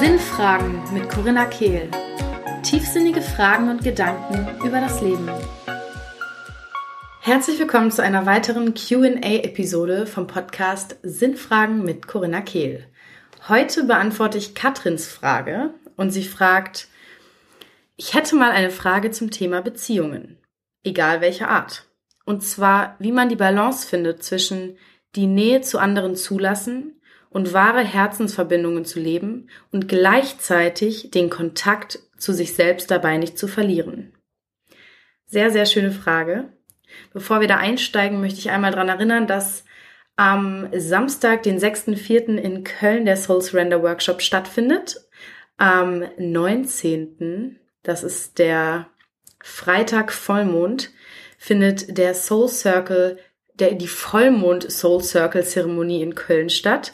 Sinnfragen mit Corinna Kehl. Tiefsinnige Fragen und Gedanken über das Leben. Herzlich willkommen zu einer weiteren QA-Episode vom Podcast Sinnfragen mit Corinna Kehl. Heute beantworte ich Katrins Frage und sie fragt, ich hätte mal eine Frage zum Thema Beziehungen, egal welcher Art. Und zwar, wie man die Balance findet zwischen die Nähe zu anderen zulassen und wahre Herzensverbindungen zu leben und gleichzeitig den Kontakt zu sich selbst dabei nicht zu verlieren. Sehr, sehr schöne Frage. Bevor wir da einsteigen, möchte ich einmal daran erinnern, dass am Samstag, den 6.4. in Köln der Soul Surrender Workshop stattfindet. Am 19., das ist der Freitag Vollmond, findet der Soul Circle, der, die Vollmond Soul Circle Zeremonie in Köln statt.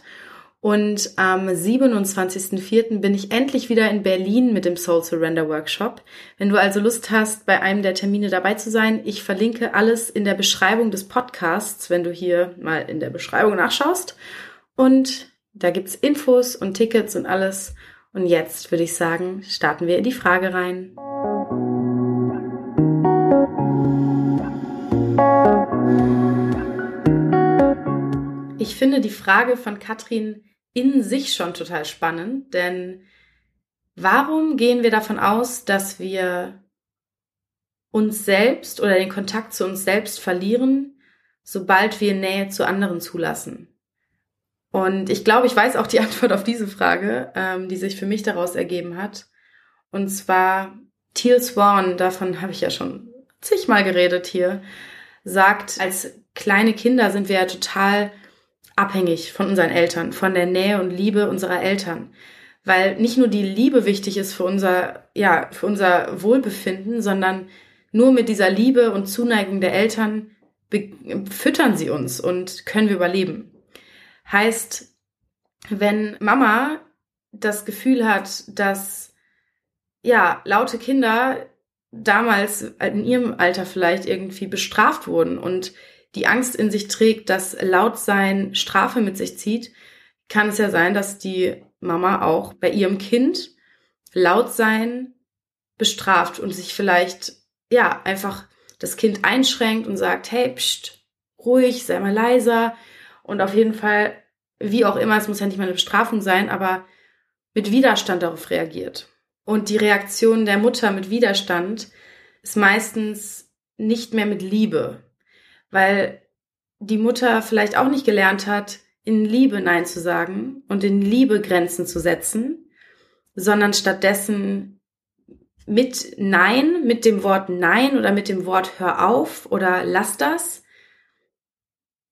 Und am 27.04. bin ich endlich wieder in Berlin mit dem Soul Surrender Workshop. Wenn du also Lust hast, bei einem der Termine dabei zu sein, ich verlinke alles in der Beschreibung des Podcasts, wenn du hier mal in der Beschreibung nachschaust. Und da gibt's Infos und Tickets und alles. Und jetzt würde ich sagen, starten wir in die Frage rein. Ich finde die Frage von Katrin in sich schon total spannend, denn warum gehen wir davon aus, dass wir uns selbst oder den Kontakt zu uns selbst verlieren, sobald wir Nähe zu anderen zulassen? Und ich glaube, ich weiß auch die Antwort auf diese Frage, ähm, die sich für mich daraus ergeben hat. Und zwar Teal Swan, davon habe ich ja schon zigmal geredet hier, sagt, als kleine Kinder sind wir ja total abhängig von unseren Eltern, von der Nähe und Liebe unserer Eltern. Weil nicht nur die Liebe wichtig ist für unser, ja, für unser Wohlbefinden, sondern nur mit dieser Liebe und Zuneigung der Eltern füttern sie uns und können wir überleben. Heißt, wenn Mama das Gefühl hat, dass ja, laute Kinder damals in ihrem Alter vielleicht irgendwie bestraft wurden und die Angst in sich trägt, dass Lautsein Strafe mit sich zieht, kann es ja sein, dass die Mama auch bei ihrem Kind Lautsein bestraft und sich vielleicht, ja, einfach das Kind einschränkt und sagt, hey, pst, ruhig, sei mal leiser und auf jeden Fall, wie auch immer, es muss ja nicht mal eine Bestrafung sein, aber mit Widerstand darauf reagiert. Und die Reaktion der Mutter mit Widerstand ist meistens nicht mehr mit Liebe, weil die Mutter vielleicht auch nicht gelernt hat, in Liebe Nein zu sagen und in Liebe Grenzen zu setzen, sondern stattdessen mit Nein, mit dem Wort Nein oder mit dem Wort Hör auf oder lass das,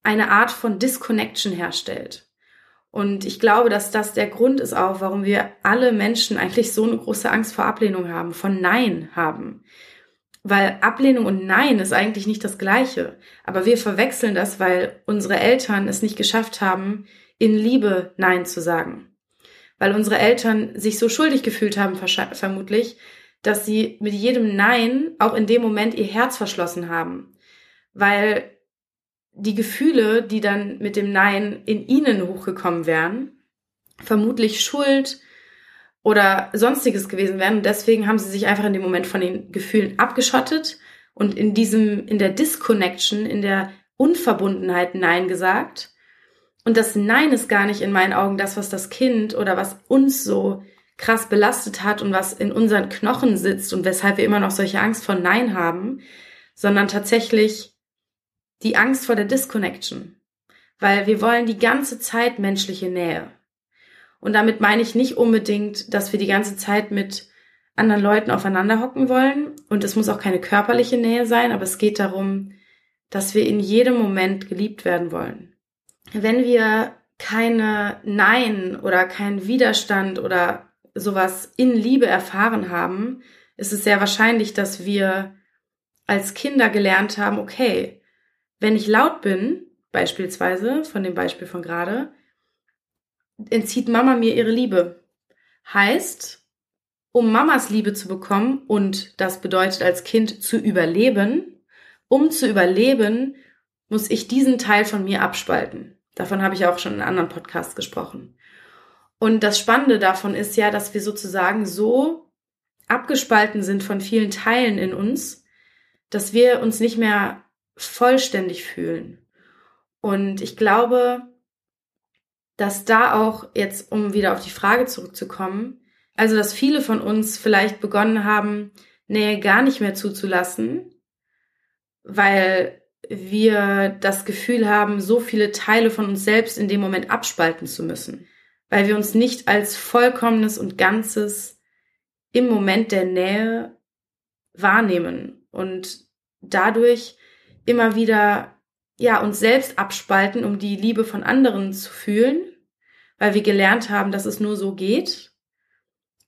eine Art von Disconnection herstellt. Und ich glaube, dass das der Grund ist auch, warum wir alle Menschen eigentlich so eine große Angst vor Ablehnung haben, von Nein haben. Weil Ablehnung und Nein ist eigentlich nicht das Gleiche. Aber wir verwechseln das, weil unsere Eltern es nicht geschafft haben, in Liebe Nein zu sagen. Weil unsere Eltern sich so schuldig gefühlt haben, vermutlich, dass sie mit jedem Nein auch in dem Moment ihr Herz verschlossen haben. Weil die Gefühle, die dann mit dem Nein in ihnen hochgekommen wären, vermutlich Schuld, oder sonstiges gewesen wären. Und deswegen haben sie sich einfach in dem Moment von den Gefühlen abgeschottet und in diesem, in der Disconnection, in der Unverbundenheit Nein gesagt. Und das Nein ist gar nicht in meinen Augen das, was das Kind oder was uns so krass belastet hat und was in unseren Knochen sitzt und weshalb wir immer noch solche Angst vor Nein haben, sondern tatsächlich die Angst vor der Disconnection. Weil wir wollen die ganze Zeit menschliche Nähe. Und damit meine ich nicht unbedingt, dass wir die ganze Zeit mit anderen Leuten aufeinander hocken wollen. Und es muss auch keine körperliche Nähe sein, aber es geht darum, dass wir in jedem Moment geliebt werden wollen. Wenn wir keine Nein oder keinen Widerstand oder sowas in Liebe erfahren haben, ist es sehr wahrscheinlich, dass wir als Kinder gelernt haben, okay, wenn ich laut bin, beispielsweise von dem Beispiel von gerade, entzieht Mama mir ihre Liebe. Heißt, um Mamas Liebe zu bekommen und das bedeutet als Kind zu überleben, um zu überleben, muss ich diesen Teil von mir abspalten. Davon habe ich auch schon in anderen Podcasts gesprochen. Und das Spannende davon ist ja, dass wir sozusagen so abgespalten sind von vielen Teilen in uns, dass wir uns nicht mehr vollständig fühlen. Und ich glaube, dass da auch jetzt, um wieder auf die Frage zurückzukommen, also dass viele von uns vielleicht begonnen haben, Nähe gar nicht mehr zuzulassen, weil wir das Gefühl haben, so viele Teile von uns selbst in dem Moment abspalten zu müssen, weil wir uns nicht als vollkommenes und Ganzes im Moment der Nähe wahrnehmen und dadurch immer wieder ja uns selbst abspalten, um die Liebe von anderen zu fühlen, weil wir gelernt haben, dass es nur so geht.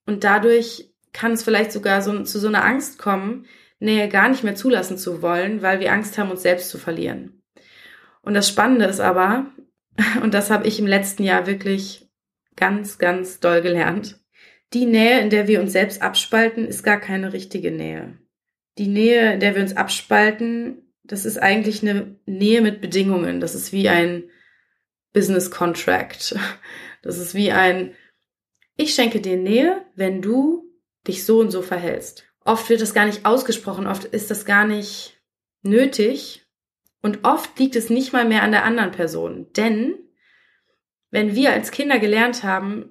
Und dadurch kann es vielleicht sogar so, zu so einer Angst kommen, Nähe gar nicht mehr zulassen zu wollen, weil wir Angst haben, uns selbst zu verlieren. Und das Spannende ist aber, und das habe ich im letzten Jahr wirklich ganz, ganz doll gelernt, die Nähe, in der wir uns selbst abspalten, ist gar keine richtige Nähe. Die Nähe, in der wir uns abspalten, das ist eigentlich eine Nähe mit Bedingungen. Das ist wie ein Business Contract. Das ist wie ein, ich schenke dir Nähe, wenn du dich so und so verhältst. Oft wird das gar nicht ausgesprochen, oft ist das gar nicht nötig und oft liegt es nicht mal mehr an der anderen Person. Denn wenn wir als Kinder gelernt haben,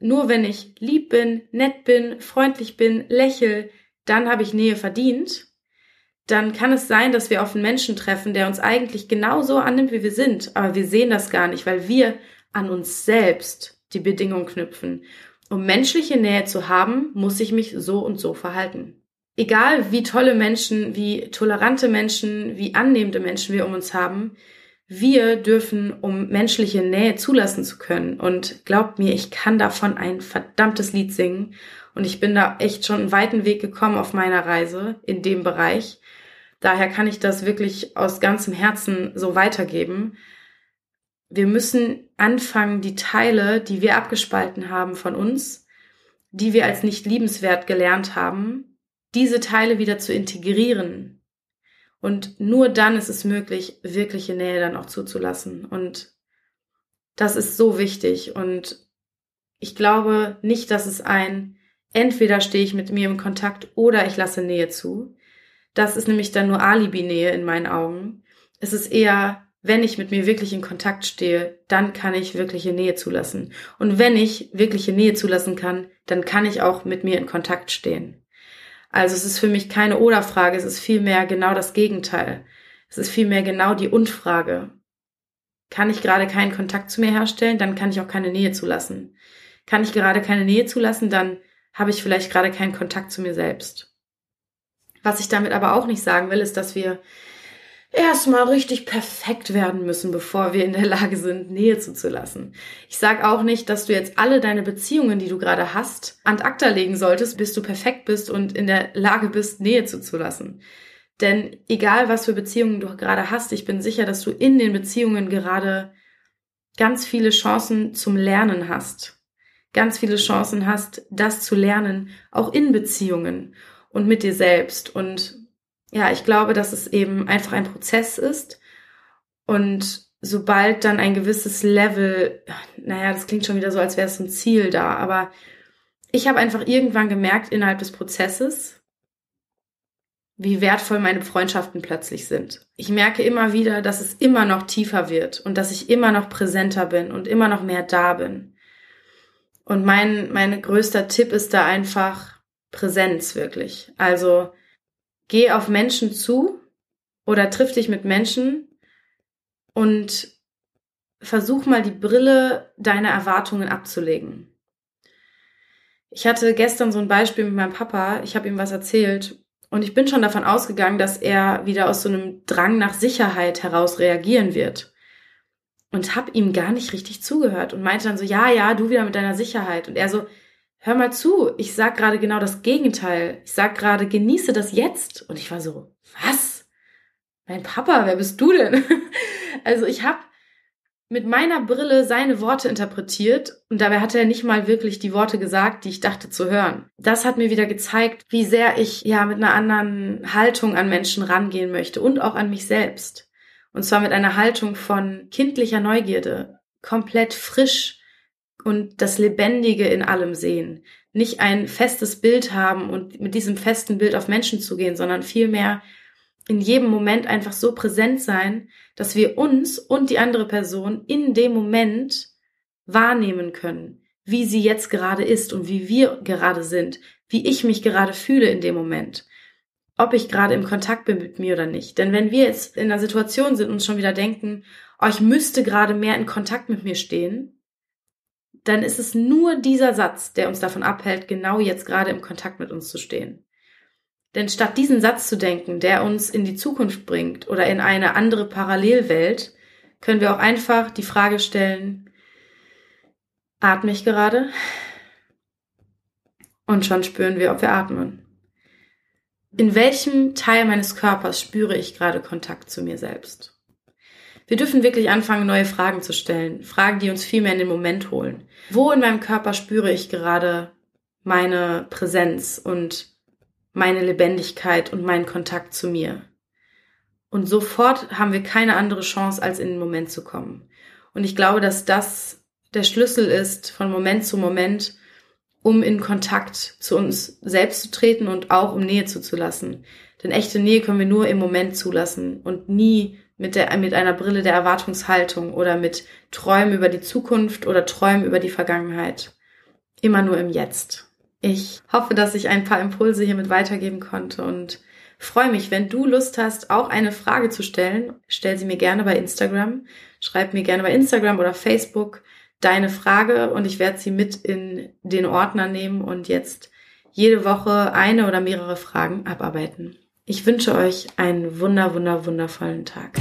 nur wenn ich lieb bin, nett bin, freundlich bin, lächel, dann habe ich Nähe verdient, dann kann es sein, dass wir auf einen Menschen treffen, der uns eigentlich genauso annimmt, wie wir sind, aber wir sehen das gar nicht, weil wir an uns selbst die Bedingungen knüpfen. Um menschliche Nähe zu haben, muss ich mich so und so verhalten. Egal wie tolle Menschen, wie tolerante Menschen, wie annehmende Menschen wir um uns haben, wir dürfen, um menschliche Nähe zulassen zu können. Und glaubt mir, ich kann davon ein verdammtes Lied singen. Und ich bin da echt schon einen weiten Weg gekommen auf meiner Reise in dem Bereich. Daher kann ich das wirklich aus ganzem Herzen so weitergeben. Wir müssen anfangen, die Teile, die wir abgespalten haben von uns, die wir als nicht liebenswert gelernt haben, diese Teile wieder zu integrieren. Und nur dann ist es möglich, wirkliche Nähe dann auch zuzulassen. Und das ist so wichtig. Und ich glaube nicht, dass es ein entweder stehe ich mit mir im Kontakt oder ich lasse Nähe zu. Das ist nämlich dann nur Alibi-Nähe in meinen Augen. Es ist eher wenn ich mit mir wirklich in Kontakt stehe, dann kann ich wirkliche Nähe zulassen. Und wenn ich wirkliche Nähe zulassen kann, dann kann ich auch mit mir in Kontakt stehen. Also es ist für mich keine Oder-Frage, es ist vielmehr genau das Gegenteil. Es ist vielmehr genau die Und-Frage. Kann ich gerade keinen Kontakt zu mir herstellen, dann kann ich auch keine Nähe zulassen. Kann ich gerade keine Nähe zulassen, dann habe ich vielleicht gerade keinen Kontakt zu mir selbst. Was ich damit aber auch nicht sagen will, ist, dass wir erstmal richtig perfekt werden müssen, bevor wir in der Lage sind, Nähe zuzulassen. Ich sage auch nicht, dass du jetzt alle deine Beziehungen, die du gerade hast, an acta legen solltest, bis du perfekt bist und in der Lage bist, Nähe zuzulassen. Denn egal, was für Beziehungen du gerade hast, ich bin sicher, dass du in den Beziehungen gerade ganz viele Chancen zum Lernen hast. Ganz viele Chancen hast, das zu lernen, auch in Beziehungen und mit dir selbst. Und ja, ich glaube, dass es eben einfach ein Prozess ist und sobald dann ein gewisses Level, naja, das klingt schon wieder so, als wäre es ein Ziel da, aber ich habe einfach irgendwann gemerkt innerhalb des Prozesses, wie wertvoll meine Freundschaften plötzlich sind. Ich merke immer wieder, dass es immer noch tiefer wird und dass ich immer noch präsenter bin und immer noch mehr da bin. Und mein, mein größter Tipp ist da einfach Präsenz wirklich. Also geh auf Menschen zu oder triff dich mit Menschen und versuch mal die Brille deiner Erwartungen abzulegen. Ich hatte gestern so ein Beispiel mit meinem Papa, ich habe ihm was erzählt und ich bin schon davon ausgegangen, dass er wieder aus so einem Drang nach Sicherheit heraus reagieren wird. Und habe ihm gar nicht richtig zugehört und meinte dann so, ja, ja, du wieder mit deiner Sicherheit. Und er so, hör mal zu, ich sag gerade genau das Gegenteil. Ich sag gerade, genieße das jetzt. Und ich war so, was? Mein Papa, wer bist du denn? also ich habe mit meiner Brille seine Worte interpretiert und dabei hat er nicht mal wirklich die Worte gesagt, die ich dachte zu hören. Das hat mir wieder gezeigt, wie sehr ich ja mit einer anderen Haltung an Menschen rangehen möchte und auch an mich selbst. Und zwar mit einer Haltung von kindlicher Neugierde, komplett frisch und das Lebendige in allem sehen. Nicht ein festes Bild haben und mit diesem festen Bild auf Menschen zu gehen, sondern vielmehr in jedem Moment einfach so präsent sein, dass wir uns und die andere Person in dem Moment wahrnehmen können, wie sie jetzt gerade ist und wie wir gerade sind, wie ich mich gerade fühle in dem Moment, ob ich gerade im Kontakt bin mit mir oder nicht. Denn wenn wir jetzt in einer Situation sind und schon wieder denken, oh, müsste gerade mehr in Kontakt mit mir stehen, dann ist es nur dieser Satz, der uns davon abhält, genau jetzt gerade im Kontakt mit uns zu stehen. Denn statt diesen Satz zu denken, der uns in die Zukunft bringt oder in eine andere Parallelwelt, können wir auch einfach die Frage stellen, atme ich gerade? Und schon spüren wir, ob wir atmen. In welchem Teil meines Körpers spüre ich gerade Kontakt zu mir selbst? Wir dürfen wirklich anfangen, neue Fragen zu stellen. Fragen, die uns viel mehr in den Moment holen. Wo in meinem Körper spüre ich gerade meine Präsenz und meine Lebendigkeit und meinen Kontakt zu mir. Und sofort haben wir keine andere Chance, als in den Moment zu kommen. Und ich glaube, dass das der Schlüssel ist, von Moment zu Moment, um in Kontakt zu uns selbst zu treten und auch um Nähe zuzulassen. Denn echte Nähe können wir nur im Moment zulassen und nie mit, der, mit einer Brille der Erwartungshaltung oder mit Träumen über die Zukunft oder Träumen über die Vergangenheit. Immer nur im Jetzt. Ich hoffe, dass ich ein paar Impulse hiermit weitergeben konnte und freue mich, wenn du Lust hast, auch eine Frage zu stellen. Stell sie mir gerne bei Instagram. Schreib mir gerne bei Instagram oder Facebook deine Frage und ich werde sie mit in den Ordner nehmen und jetzt jede Woche eine oder mehrere Fragen abarbeiten. Ich wünsche euch einen wunder, wunder, wundervollen Tag.